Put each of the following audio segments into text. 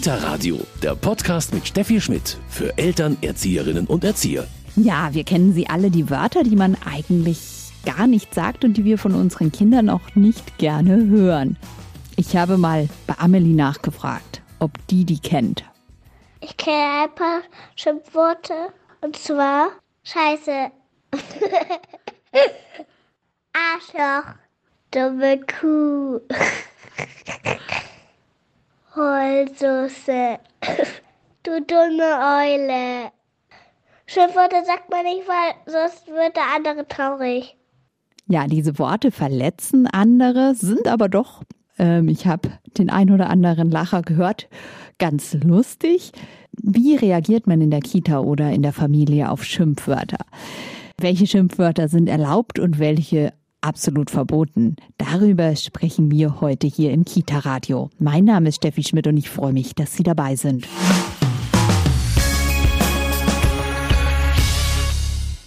Kita Radio, der Podcast mit Steffi Schmidt für Eltern, Erzieherinnen und Erzieher. Ja, wir kennen sie alle, die Wörter, die man eigentlich gar nicht sagt und die wir von unseren Kindern auch nicht gerne hören. Ich habe mal bei Amelie nachgefragt, ob die die kennt. Ich kenne ein paar Schimpfworte. Und zwar Scheiße. Arschloch. Dumme Kuh. Heulsoße. Du dumme Eule. Schimpfworte sagt man nicht, weil sonst wird der andere traurig. Ja, diese Worte verletzen andere, sind aber doch, ähm, ich habe den ein oder anderen Lacher gehört, ganz lustig. Wie reagiert man in der Kita oder in der Familie auf Schimpfwörter? Welche Schimpfwörter sind erlaubt und welche absolut verboten? Darüber sprechen wir heute hier im Kita-Radio. Mein Name ist Steffi Schmidt und ich freue mich, dass Sie dabei sind.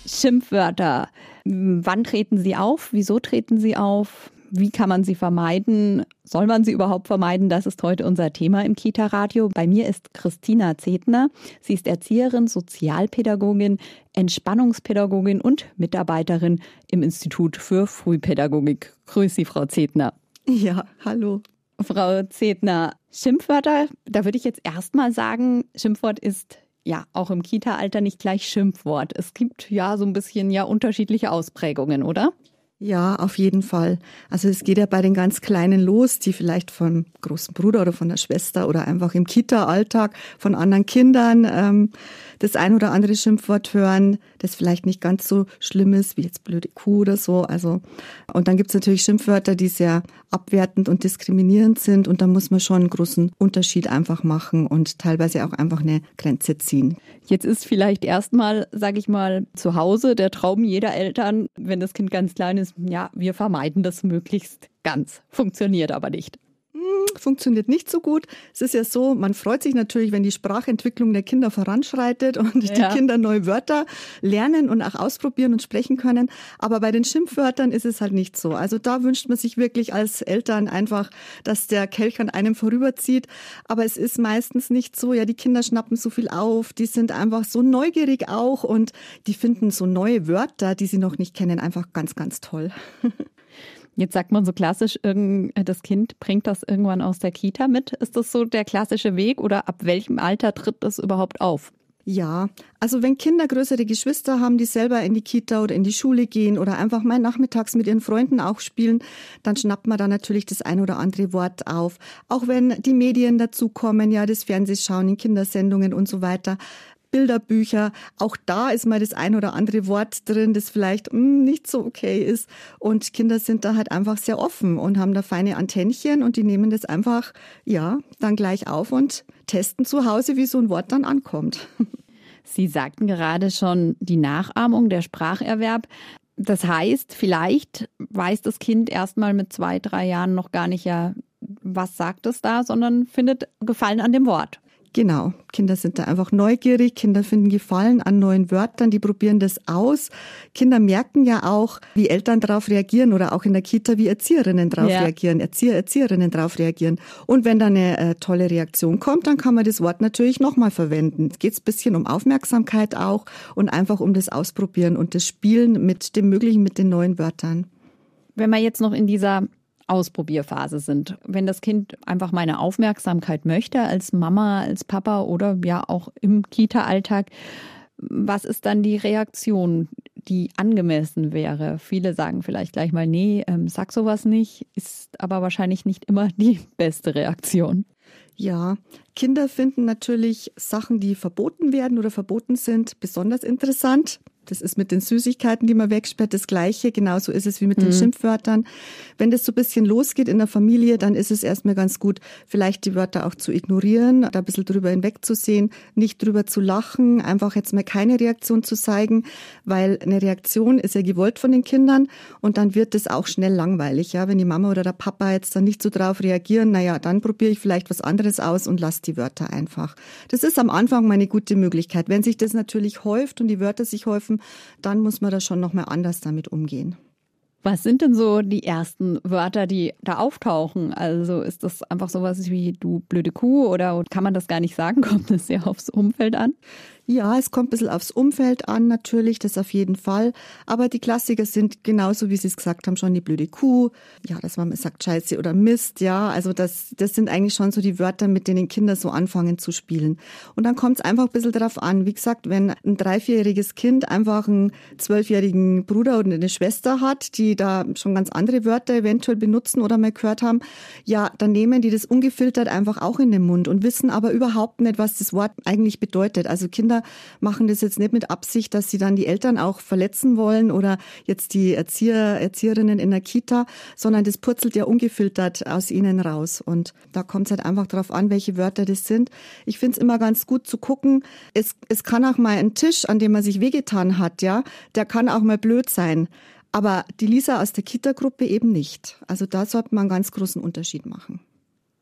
Schimpfwörter. Wann treten sie auf? Wieso treten sie auf? Wie kann man sie vermeiden? Soll man sie überhaupt vermeiden? Das ist heute unser Thema im Kita-Radio. Bei mir ist Christina Zetner. Sie ist Erzieherin, Sozialpädagogin, Entspannungspädagogin und Mitarbeiterin im Institut für Frühpädagogik. Grüß Sie, Frau Zetner. Ja, hallo. Frau Zetner, Schimpfwörter, da würde ich jetzt erstmal sagen, Schimpfwort ist ja auch im Kita-Alter nicht gleich Schimpfwort. Es gibt ja so ein bisschen ja unterschiedliche Ausprägungen, oder? Ja, auf jeden Fall. Also es geht ja bei den ganz Kleinen los, die vielleicht vom großen Bruder oder von der Schwester oder einfach im Kita-Alltag von anderen Kindern ähm, das ein oder andere Schimpfwort hören, das vielleicht nicht ganz so schlimm ist, wie jetzt blöde Kuh oder so. Also und dann gibt's natürlich Schimpfwörter, die sehr abwertend und diskriminierend sind und da muss man schon einen großen Unterschied einfach machen und teilweise auch einfach eine Grenze ziehen. Jetzt ist vielleicht erstmal, sage ich mal, zu Hause der Traum jeder Eltern, wenn das Kind ganz klein ist, ja, wir vermeiden das möglichst ganz. Funktioniert aber nicht funktioniert nicht so gut. Es ist ja so, man freut sich natürlich, wenn die Sprachentwicklung der Kinder voranschreitet und ja. die Kinder neue Wörter lernen und auch ausprobieren und sprechen können. Aber bei den Schimpfwörtern ist es halt nicht so. Also da wünscht man sich wirklich als Eltern einfach, dass der Kelch an einem vorüberzieht. Aber es ist meistens nicht so. Ja, die Kinder schnappen so viel auf. Die sind einfach so neugierig auch und die finden so neue Wörter, die sie noch nicht kennen, einfach ganz, ganz toll. Jetzt sagt man so klassisch, das Kind bringt das irgendwann aus der Kita mit. Ist das so der klassische Weg oder ab welchem Alter tritt das überhaupt auf? Ja, also wenn Kinder größere Geschwister haben, die selber in die Kita oder in die Schule gehen oder einfach mal nachmittags mit ihren Freunden auch spielen, dann schnappt man da natürlich das ein oder andere Wort auf. Auch wenn die Medien dazukommen, ja, das Fernsehschauen in Kindersendungen und so weiter. Bilderbücher. Auch da ist mal das ein oder andere Wort drin, das vielleicht mh, hm, nicht so okay ist. Und Kinder sind da halt einfach sehr offen und haben da feine Antennchen und die nehmen das einfach, ja, dann gleich auf und testen zu Hause, wie so ein Wort dann ankommt. Sie sagten gerade schon die Nachahmung, der Spracherwerb. Das heißt, vielleicht weiß das Kind erstmal mit zwei, drei Jahren noch gar nicht ja, was sagt es da, sondern findet Gefallen an dem Wort. Genau, Kinder sind da einfach neugierig, Kinder finden Gefallen an neuen Wörtern, die probieren das aus. Kinder merken ja auch, wie Eltern darauf reagieren oder auch in der Kita, wie Erzieherinnen darauf ja. reagieren, Erzieher, Erzieherinnen darauf reagieren. Und wenn da eine äh, tolle Reaktion kommt, dann kann man das Wort natürlich nochmal verwenden. Es geht ein bisschen um Aufmerksamkeit auch und einfach um das Ausprobieren und das Spielen mit dem Möglichen, mit den neuen Wörtern. Wenn man jetzt noch in dieser Ausprobierphase sind. Wenn das Kind einfach meine Aufmerksamkeit möchte, als Mama, als Papa oder ja auch im Kita-Alltag, was ist dann die Reaktion, die angemessen wäre? Viele sagen vielleicht gleich mal, nee, ähm, sag sowas nicht, ist aber wahrscheinlich nicht immer die beste Reaktion. Ja, Kinder finden natürlich Sachen, die verboten werden oder verboten sind, besonders interessant. Das ist mit den Süßigkeiten, die man wegsperrt, das Gleiche. Genauso ist es wie mit mhm. den Schimpfwörtern. Wenn das so ein bisschen losgeht in der Familie, dann ist es erstmal ganz gut, vielleicht die Wörter auch zu ignorieren, da ein bisschen drüber hinwegzusehen, nicht drüber zu lachen, einfach jetzt mal keine Reaktion zu zeigen, weil eine Reaktion ist ja gewollt von den Kindern und dann wird es auch schnell langweilig. Ja, wenn die Mama oder der Papa jetzt dann nicht so drauf reagieren, naja, dann probiere ich vielleicht was anderes aus und lasse die Wörter einfach. Das ist am Anfang meine gute Möglichkeit. Wenn sich das natürlich häuft und die Wörter sich häufen, dann muss man da schon nochmal anders damit umgehen. Was sind denn so die ersten Wörter, die da auftauchen? Also ist das einfach sowas wie du blöde Kuh oder kann man das gar nicht sagen? Kommt es sehr aufs Umfeld an? Ja, es kommt ein bisschen aufs Umfeld an, natürlich, das auf jeden Fall. Aber die Klassiker sind genauso, wie Sie es gesagt haben, schon die blöde Kuh. Ja, dass man sagt Scheiße oder Mist, ja. Also das, das sind eigentlich schon so die Wörter, mit denen Kinder so anfangen zu spielen. Und dann kommt es einfach ein bisschen darauf an. Wie gesagt, wenn ein drei-, Kind einfach einen zwölfjährigen Bruder oder eine Schwester hat, die da schon ganz andere Wörter eventuell benutzen oder mal gehört haben, ja, dann nehmen die das ungefiltert einfach auch in den Mund und wissen aber überhaupt nicht, was das Wort eigentlich bedeutet. Also Kinder Kinder machen das jetzt nicht mit Absicht, dass sie dann die Eltern auch verletzen wollen oder jetzt die Erzieher, Erzieherinnen in der Kita, sondern das purzelt ja ungefiltert aus ihnen raus. Und da kommt es halt einfach darauf an, welche Wörter das sind. Ich finde es immer ganz gut zu gucken. Es, es kann auch mal ein Tisch, an dem man sich wehgetan hat, ja, der kann auch mal blöd sein. Aber die Lisa aus der Kita-Gruppe eben nicht. Also da sollte man einen ganz großen Unterschied machen.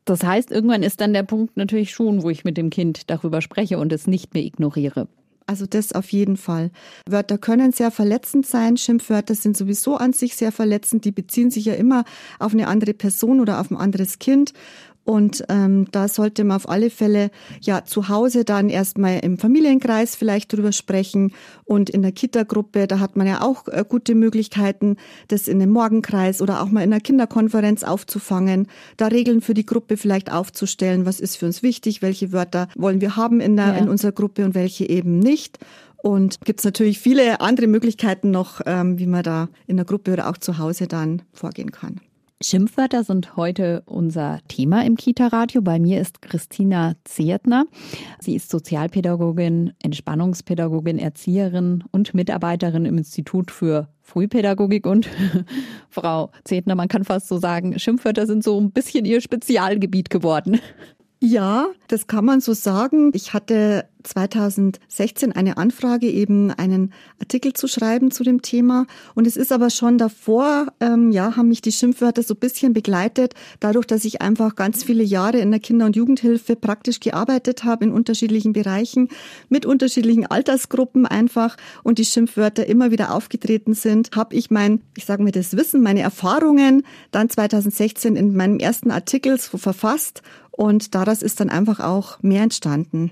Das heißt, irgendwann ist dann der Punkt natürlich schon, wo ich mit dem Kind darüber spreche und es nicht mehr ignoriere. Also das auf jeden Fall. Wörter können sehr verletzend sein. Schimpfwörter sind sowieso an sich sehr verletzend. Die beziehen sich ja immer auf eine andere Person oder auf ein anderes Kind. Und ähm, da sollte man auf alle Fälle ja zu Hause dann erstmal im Familienkreis vielleicht drüber sprechen und in der Kita-Gruppe, da hat man ja auch äh, gute Möglichkeiten, das in einem Morgenkreis oder auch mal in einer Kinderkonferenz aufzufangen, da Regeln für die Gruppe vielleicht aufzustellen, was ist für uns wichtig, welche Wörter wollen wir haben in, der, ja. in unserer Gruppe und welche eben nicht. Und gibt es natürlich viele andere Möglichkeiten noch, ähm, wie man da in der Gruppe oder auch zu Hause dann vorgehen kann. Schimpfwörter sind heute unser Thema im Kita-Radio. Bei mir ist Christina Ziertner. Sie ist Sozialpädagogin, Entspannungspädagogin, Erzieherin und Mitarbeiterin im Institut für Frühpädagogik und Frau Ziertner, man kann fast so sagen, Schimpfwörter sind so ein bisschen ihr Spezialgebiet geworden. Ja, das kann man so sagen. Ich hatte 2016 eine Anfrage, eben einen Artikel zu schreiben zu dem Thema. Und es ist aber schon davor, ähm, ja, haben mich die Schimpfwörter so ein bisschen begleitet, dadurch, dass ich einfach ganz viele Jahre in der Kinder- und Jugendhilfe praktisch gearbeitet habe in unterschiedlichen Bereichen, mit unterschiedlichen Altersgruppen einfach und die Schimpfwörter immer wieder aufgetreten sind, habe ich mein, ich sage mir das Wissen, meine Erfahrungen dann 2016 in meinem ersten Artikel so verfasst und daraus ist dann einfach auch mehr entstanden.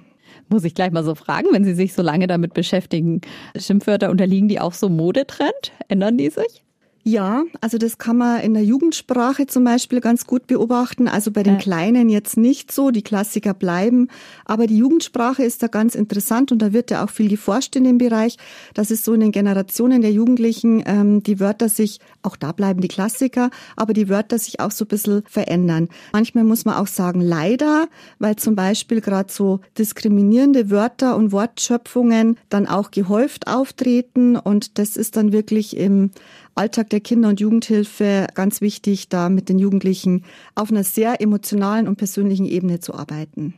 Muss ich gleich mal so fragen, wenn Sie sich so lange damit beschäftigen, Schimpfwörter unterliegen die auch so Modetrend? Ändern die sich? Ja, also das kann man in der Jugendsprache zum Beispiel ganz gut beobachten. Also bei den. Kleinen jetzt nicht so, die Klassiker bleiben. Aber die Jugendsprache ist da ganz interessant und da wird ja auch viel geforscht in dem Bereich, dass es so in den Generationen der Jugendlichen ähm, die Wörter sich, auch da bleiben die Klassiker, aber die Wörter sich auch so ein bisschen verändern. Manchmal muss man auch sagen, leider, weil zum Beispiel gerade so diskriminierende Wörter und Wortschöpfungen dann auch gehäuft auftreten und das ist dann wirklich im Alltag der Kinder- und Jugendhilfe ganz wichtig, da mit den Jugendlichen auf einer sehr emotionalen und persönlichen Ebene zu arbeiten.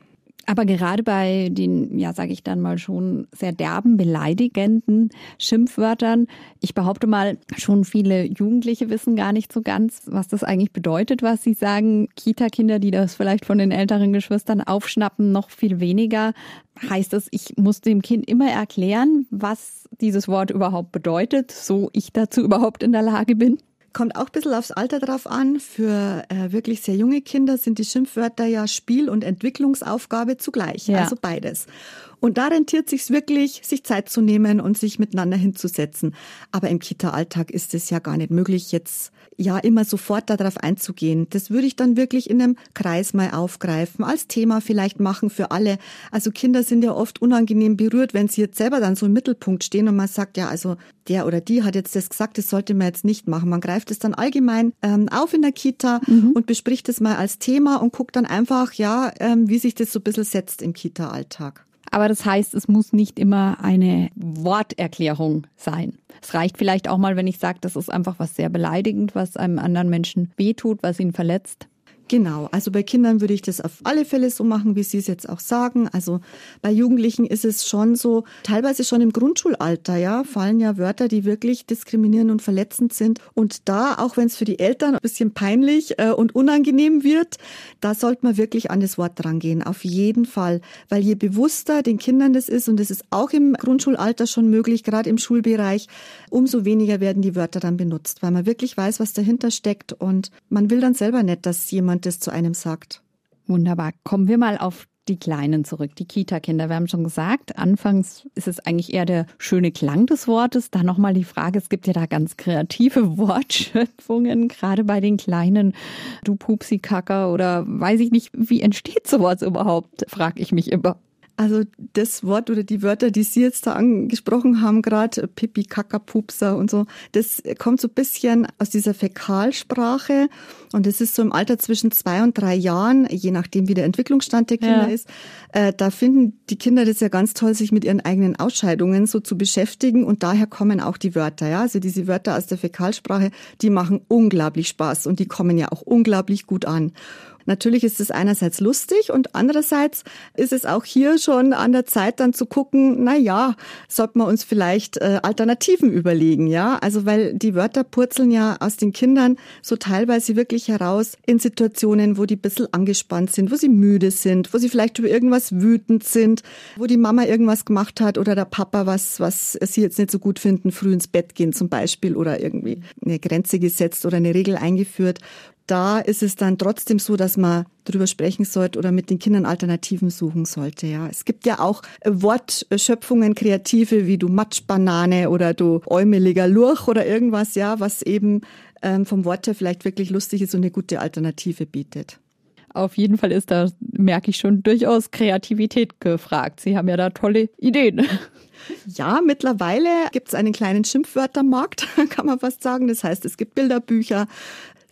Aber gerade bei den, ja, sage ich dann mal schon sehr derben, beleidigenden Schimpfwörtern, ich behaupte mal, schon viele Jugendliche wissen gar nicht so ganz, was das eigentlich bedeutet, was sie sagen. Kita-Kinder, die das vielleicht von den älteren Geschwistern aufschnappen, noch viel weniger. Heißt das, ich muss dem Kind immer erklären, was dieses Wort überhaupt bedeutet, so ich dazu überhaupt in der Lage bin? Kommt auch ein bisschen aufs Alter drauf an. Für äh, wirklich sehr junge Kinder sind die Schimpfwörter ja Spiel- und Entwicklungsaufgabe zugleich. Ja. Also beides. Und da rentiert sich wirklich, sich Zeit zu nehmen und sich miteinander hinzusetzen. Aber im Kita-Alltag ist es ja gar nicht möglich, jetzt ja immer sofort darauf einzugehen. Das würde ich dann wirklich in einem Kreis mal aufgreifen, als Thema vielleicht machen für alle. Also Kinder sind ja oft unangenehm berührt, wenn sie jetzt selber dann so im Mittelpunkt stehen und man sagt, ja, also der oder die hat jetzt das gesagt, das sollte man jetzt nicht machen. Man greift es dann allgemein ähm, auf in der Kita mhm. und bespricht es mal als Thema und guckt dann einfach, ja, ähm, wie sich das so ein bisschen setzt im Kita-Alltag. Aber das heißt, es muss nicht immer eine Worterklärung sein. Es reicht vielleicht auch mal, wenn ich sage, das ist einfach was sehr beleidigend, was einem anderen Menschen wehtut, was ihn verletzt. Genau, also bei Kindern würde ich das auf alle Fälle so machen, wie Sie es jetzt auch sagen. Also bei Jugendlichen ist es schon so, teilweise schon im Grundschulalter, ja, fallen ja Wörter, die wirklich diskriminierend und verletzend sind. Und da, auch wenn es für die Eltern ein bisschen peinlich äh, und unangenehm wird, da sollte man wirklich an das Wort drangehen, auf jeden Fall. Weil je bewusster den Kindern das ist, und das ist auch im Grundschulalter schon möglich, gerade im Schulbereich, umso weniger werden die Wörter dann benutzt, weil man wirklich weiß, was dahinter steckt. Und man will dann selber nicht, dass jemand das zu einem sagt. Wunderbar. Kommen wir mal auf die Kleinen zurück, die Kita-Kinder. Wir haben schon gesagt, anfangs ist es eigentlich eher der schöne Klang des Wortes. Dann nochmal die Frage, es gibt ja da ganz kreative Wortschöpfungen, gerade bei den Kleinen. Du Pupsi-Kacker oder weiß ich nicht, wie entsteht sowas überhaupt, frage ich mich immer. Also das Wort oder die Wörter, die Sie jetzt da angesprochen haben, gerade Pipi, Kaka, Pupser und so, das kommt so ein bisschen aus dieser Fäkalsprache und es ist so im Alter zwischen zwei und drei Jahren, je nachdem wie der Entwicklungsstand der Kinder ja. ist. Äh, da finden die Kinder das ja ganz toll, sich mit ihren eigenen Ausscheidungen so zu beschäftigen und daher kommen auch die Wörter. Ja, also diese Wörter aus der Fäkalsprache, die machen unglaublich Spaß und die kommen ja auch unglaublich gut an. Natürlich ist es einerseits lustig und andererseits ist es auch hier schon an der Zeit dann zu gucken, na ja, sollten wir uns vielleicht äh, Alternativen überlegen, ja? Also weil die Wörter purzeln ja aus den Kindern so teilweise wirklich heraus in Situationen, wo die ein bisschen angespannt sind, wo sie müde sind, wo sie vielleicht über irgendwas wütend sind, wo die Mama irgendwas gemacht hat oder der Papa was, was sie jetzt nicht so gut finden, früh ins Bett gehen zum Beispiel oder irgendwie eine Grenze gesetzt oder eine Regel eingeführt da ist es dann trotzdem so, dass man darüber sprechen sollte oder mit den Kindern Alternativen suchen sollte. Ja, es gibt ja auch Wortschöpfungen, kreative wie du Matschbanane oder du äumeliger Lurch oder irgendwas, ja, was eben ähm, vom Wort her vielleicht wirklich lustig ist und eine gute Alternative bietet. Auf jeden Fall ist da, merke ich schon, durchaus Kreativität gefragt. Sie haben ja da tolle Ideen. Ja, mittlerweile gibt es einen kleinen Schimpfwörtermarkt, kann man fast sagen. Das heißt, es gibt Bilderbücher,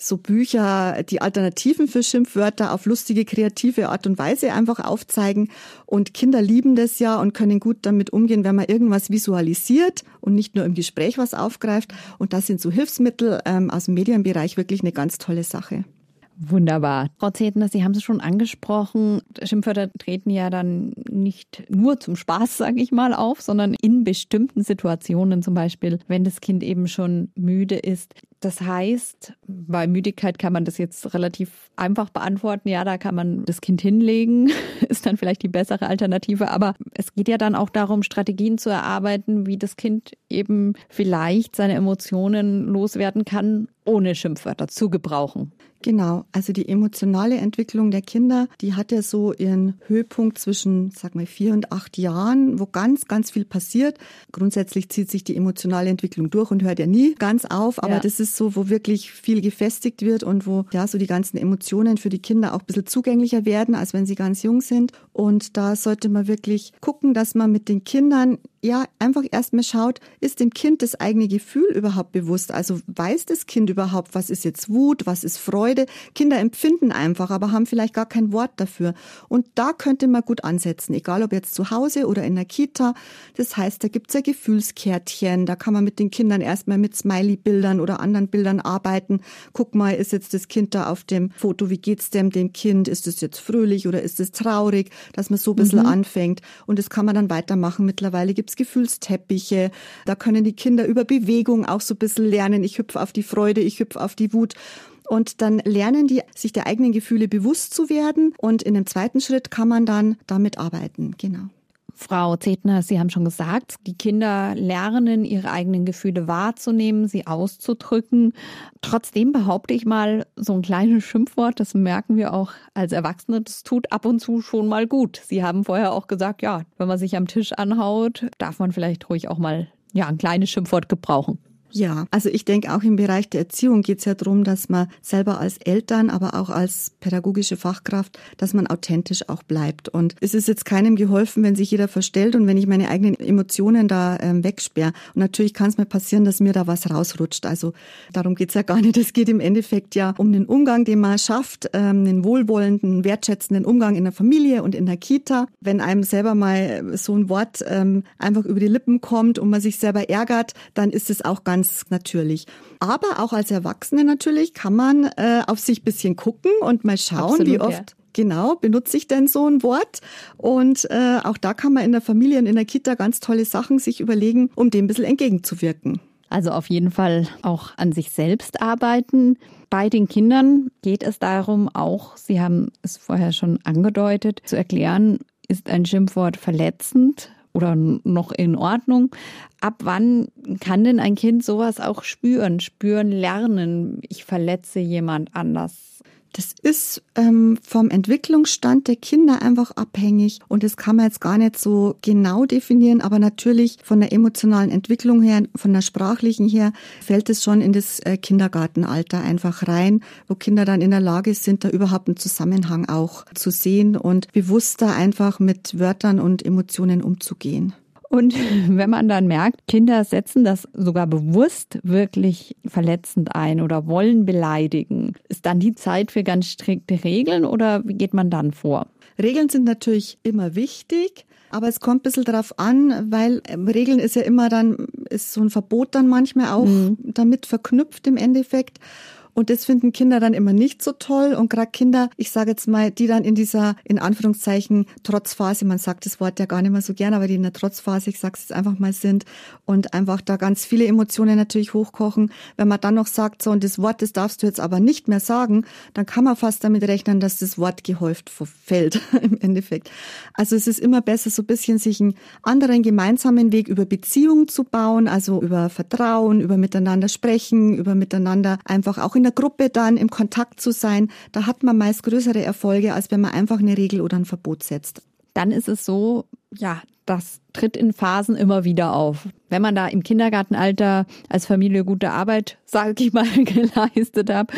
so Bücher, die Alternativen für Schimpfwörter auf lustige, kreative Art und Weise einfach aufzeigen. Und Kinder lieben das ja und können gut damit umgehen, wenn man irgendwas visualisiert und nicht nur im Gespräch was aufgreift. Und das sind so Hilfsmittel ähm, aus dem Medienbereich wirklich eine ganz tolle Sache. Wunderbar. Frau Zetner, Sie haben es schon angesprochen. Schimpfwörter treten ja dann nicht nur zum Spaß, sage ich mal, auf, sondern in bestimmten Situationen, zum Beispiel, wenn das Kind eben schon müde ist. Das heißt, bei Müdigkeit kann man das jetzt relativ einfach beantworten. Ja, da kann man das Kind hinlegen, ist dann vielleicht die bessere Alternative. Aber es geht ja dann auch darum, Strategien zu erarbeiten, wie das Kind eben vielleicht seine Emotionen loswerden kann, ohne Schimpfwörter zu gebrauchen. Genau, also die emotionale Entwicklung der Kinder, die hat ja so ihren Höhepunkt zwischen, sag mal, vier und acht Jahren, wo ganz, ganz viel passiert. Grundsätzlich zieht sich die emotionale Entwicklung durch und hört ja nie ganz auf, aber ja. das ist so, wo wirklich viel gefestigt wird und wo ja so die ganzen Emotionen für die Kinder auch ein bisschen zugänglicher werden, als wenn sie ganz jung sind. Und da sollte man wirklich gucken, dass man mit den Kindern ja, einfach erstmal schaut, ist dem Kind das eigene Gefühl überhaupt bewusst? Also weiß das Kind überhaupt, was ist jetzt Wut, was ist Freude? Kinder empfinden einfach, aber haben vielleicht gar kein Wort dafür. Und da könnte man gut ansetzen, egal ob jetzt zu Hause oder in der Kita. Das heißt, da gibt's ja Gefühlskärtchen, da kann man mit den Kindern erstmal mit Smiley-Bildern oder anderen Bildern arbeiten. Guck mal, ist jetzt das Kind da auf dem Foto, wie geht's dem, dem Kind? Ist es jetzt fröhlich oder ist es traurig? Dass man so ein bisschen mhm. anfängt. Und das kann man dann weitermachen. Mittlerweile gibt's gibt's Gefühlsteppiche. Da können die Kinder über Bewegung auch so ein bisschen lernen. Ich hüpfe auf die Freude, ich hüpfe auf die Wut. Und dann lernen die, sich der eigenen Gefühle bewusst zu werden. Und in dem zweiten Schritt kann man dann damit arbeiten. Genau. Frau Zetner, Sie haben schon gesagt, die Kinder lernen, ihre eigenen Gefühle wahrzunehmen, sie auszudrücken. Trotzdem behaupte ich mal, so ein kleines Schimpfwort, das merken wir auch als Erwachsene, das tut ab und zu schon mal gut. Sie haben vorher auch gesagt, ja, wenn man sich am Tisch anhaut, darf man vielleicht ruhig auch mal ja, ein kleines Schimpfwort gebrauchen. Ja, also ich denke auch im Bereich der Erziehung geht es ja darum, dass man selber als Eltern, aber auch als pädagogische Fachkraft, dass man authentisch auch bleibt. Und es ist jetzt keinem geholfen, wenn sich jeder verstellt und wenn ich meine eigenen Emotionen da ähm, wegsperre. Und natürlich kann es mir passieren, dass mir da was rausrutscht. Also darum geht's ja gar nicht. Es geht im Endeffekt ja um den Umgang, den man schafft, ähm, den wohlwollenden, wertschätzenden Umgang in der Familie und in der Kita. Wenn einem selber mal so ein Wort ähm, einfach über die Lippen kommt und man sich selber ärgert, dann ist es auch ganz ganz natürlich. Aber auch als Erwachsene natürlich kann man äh, auf sich bisschen gucken und mal schauen, Absolut, wie oft ja. Genau, benutze ich denn so ein Wort? Und äh, auch da kann man in der Familie und in der Kita ganz tolle Sachen sich überlegen, um dem ein bisschen entgegenzuwirken. Also auf jeden Fall auch an sich selbst arbeiten. Bei den Kindern geht es darum, auch, Sie haben es vorher schon angedeutet, zu erklären, ist ein Schimpfwort verletzend oder noch in Ordnung. Ab wann kann denn ein Kind sowas auch spüren, spüren, lernen? Ich verletze jemand anders. Das ist ähm, vom Entwicklungsstand der Kinder einfach abhängig und das kann man jetzt gar nicht so genau definieren, aber natürlich von der emotionalen Entwicklung her, von der sprachlichen her, fällt es schon in das äh, Kindergartenalter einfach rein, wo Kinder dann in der Lage sind, da überhaupt einen Zusammenhang auch zu sehen und bewusster einfach mit Wörtern und Emotionen umzugehen. Und wenn man dann merkt, Kinder setzen das sogar bewusst wirklich verletzend ein oder wollen beleidigen, ist dann die Zeit für ganz strikte Regeln oder wie geht man dann vor? Regeln sind natürlich immer wichtig. Aber es kommt ein bisschen darauf an, weil ähm, Regeln ist ja immer dann, ist so ein Verbot dann manchmal auch mhm. damit verknüpft im Endeffekt. Und das finden Kinder dann immer nicht so toll. Und gerade Kinder, ich sage jetzt mal, die dann in dieser, in Anführungszeichen, Trotzphase, man sagt das Wort ja gar nicht mehr so gern, aber die in der Trotzphase, ich sage es jetzt einfach mal, sind und einfach da ganz viele Emotionen natürlich hochkochen. Wenn man dann noch sagt, so, und das Wort, das darfst du jetzt aber nicht mehr sagen, dann kann man fast damit rechnen, dass das Wort gehäuft fällt im Endeffekt. Also es ist immer besser, so ein bisschen sich einen anderen gemeinsamen Weg über Beziehungen zu bauen, also über Vertrauen, über miteinander sprechen, über miteinander einfach auch in der Gruppe dann im Kontakt zu sein, da hat man meist größere Erfolge, als wenn man einfach eine Regel oder ein Verbot setzt. Dann ist es so, ja, das tritt in Phasen immer wieder auf. Wenn man da im Kindergartenalter als Familie gute Arbeit, sage ich mal, geleistet hat,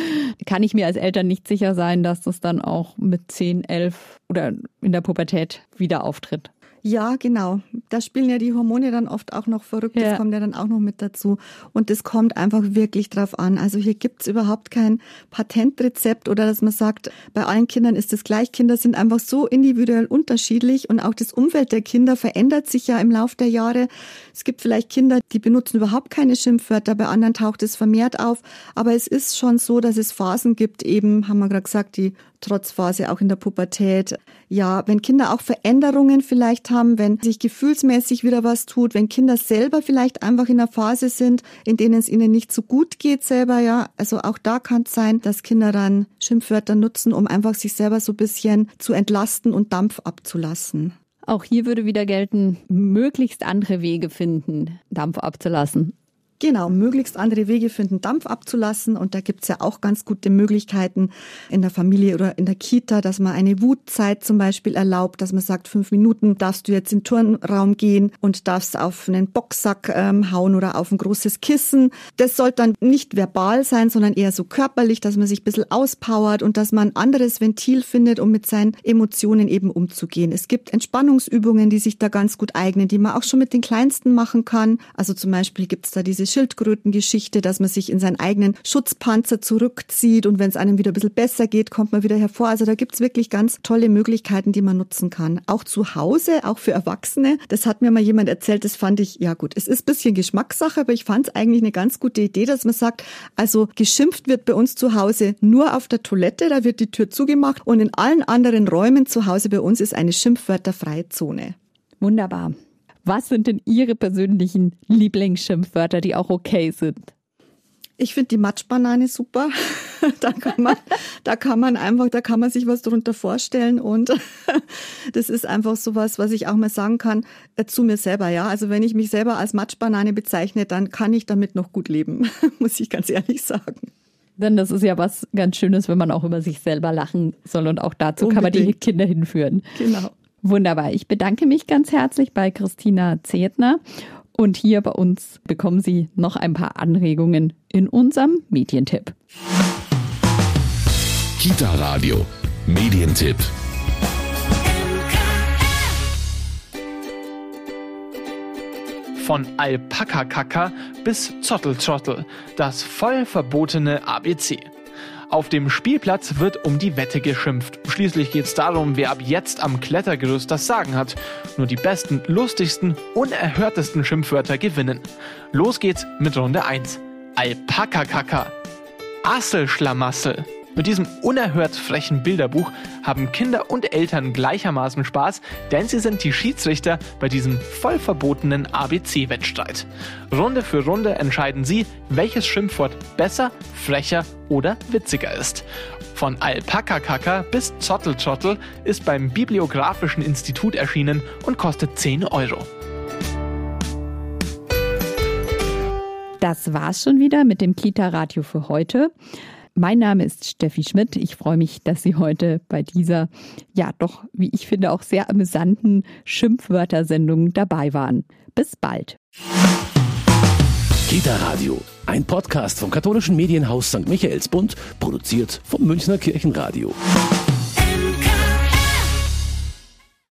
kann ich mir als Eltern nicht sicher sein, dass das dann auch mit 10, 11 oder in der Pubertät wieder auftritt. Ja, genau. Da spielen ja die Hormone dann oft auch noch verrückt. Ja. Das kommt ja dann auch noch mit dazu. Und das kommt einfach wirklich drauf an. Also hier gibt's überhaupt kein Patentrezept oder dass man sagt, bei allen Kindern ist es gleich. Kinder sind einfach so individuell unterschiedlich und auch das Umfeld der Kinder verändert sich ja im Laufe der Jahre. Es gibt vielleicht Kinder, die benutzen überhaupt keine Schimpfwörter, bei anderen taucht es vermehrt auf. Aber es ist schon so, dass es Phasen gibt, eben, haben wir gerade gesagt, die Trotzphase auch in der Pubertät. Ja, wenn Kinder auch Veränderungen vielleicht haben, wenn sich gefühlsmäßig wieder was tut, wenn Kinder selber vielleicht einfach in einer Phase sind, in denen es ihnen nicht so gut geht selber, ja. Also auch da kann es sein, dass Kinder dann Schimpfwörter nutzen, um einfach sich selber so ein bisschen zu entlasten und Dampf abzulassen. Auch hier würde wieder gelten, möglichst andere Wege finden, Dampf abzulassen. Genau, möglichst andere Wege finden, Dampf abzulassen. Und da gibt's ja auch ganz gute Möglichkeiten in der Familie oder in der Kita, dass man eine Wutzeit zum Beispiel erlaubt, dass man sagt, fünf Minuten darfst du jetzt in den Turnraum gehen und darfst auf einen Boxsack ähm, hauen oder auf ein großes Kissen. Das sollte dann nicht verbal sein, sondern eher so körperlich, dass man sich ein bisschen auspowert und dass man ein anderes Ventil findet, um mit seinen Emotionen eben umzugehen. Es gibt Entspannungsübungen, die sich da ganz gut eignen, die man auch schon mit den Kleinsten machen kann. Also zum Beispiel gibt's da diese Schildkrötengeschichte, dass man sich in seinen eigenen Schutzpanzer zurückzieht und wenn es einem wieder ein bisschen besser geht, kommt man wieder hervor. Also da gibt's wirklich ganz tolle Möglichkeiten, die man nutzen kann. Auch zu Hause, auch für Erwachsene. Das hat mir mal jemand erzählt, das fand ich, ja gut, es ist ein bisschen Geschmackssache, aber ich fand es eigentlich eine ganz gute Idee, dass man sagt, also geschimpft wird bei uns zu Hause nur auf der Toilette, da wird die Tür zugemacht und in allen anderen Räumen zu Hause bei uns ist eine schimpfwörterfreie Zone. Wunderbar. Was sind denn Ihre persönlichen Lieblingsschimpfwörter, die auch okay sind? Ich finde die Matschbanane super. da kann man, da kann man einfach, da kann man sich was darunter vorstellen und das ist einfach sowas, was ich auch mal sagen kann äh, zu mir selber, ja. Also wenn ich mich selber als Matschbanane bezeichne, dann kann ich damit noch gut leben, muss ich ganz ehrlich sagen. Denn das ist ja was ganz Schönes, wenn man auch über sich selber lachen soll und auch dazu Unbedingt. kann man die Kinder hinführen. Genau. Wunderbar. Ich bedanke mich ganz herzlich bei Christina Zedner. Und hier bei uns bekommen Sie noch ein paar Anregungen in unserem Medientipp. Kita Radio, Medientipp. Von Alpaka-Kaka bis Zotteltrottel, das voll verbotene ABC. Auf dem Spielplatz wird um die Wette geschimpft. Schließlich geht es darum, wer ab jetzt am Klettergerüst das Sagen hat. Nur die besten, lustigsten, unerhörtesten Schimpfwörter gewinnen. Los geht's mit Runde 1. Alpakakaka. Asselschlamassel. Mit diesem unerhört frechen Bilderbuch haben Kinder und Eltern gleichermaßen Spaß, denn sie sind die Schiedsrichter bei diesem voll verbotenen ABC-Wettstreit. Runde für Runde entscheiden sie, welches Schimpfwort besser, frecher oder witziger ist. Von Alpakakaka bis Zottelzottel ist beim Bibliografischen Institut erschienen und kostet 10 Euro. Das war's schon wieder mit dem Kita-Radio für heute. Mein Name ist Steffi Schmidt. Ich freue mich, dass Sie heute bei dieser, ja doch, wie ich finde, auch sehr amüsanten Schimpfwörtersendung dabei waren. Bis bald. Kita Radio, ein Podcast vom katholischen Medienhaus St. Michaelsbund, produziert vom Münchner Kirchenradio.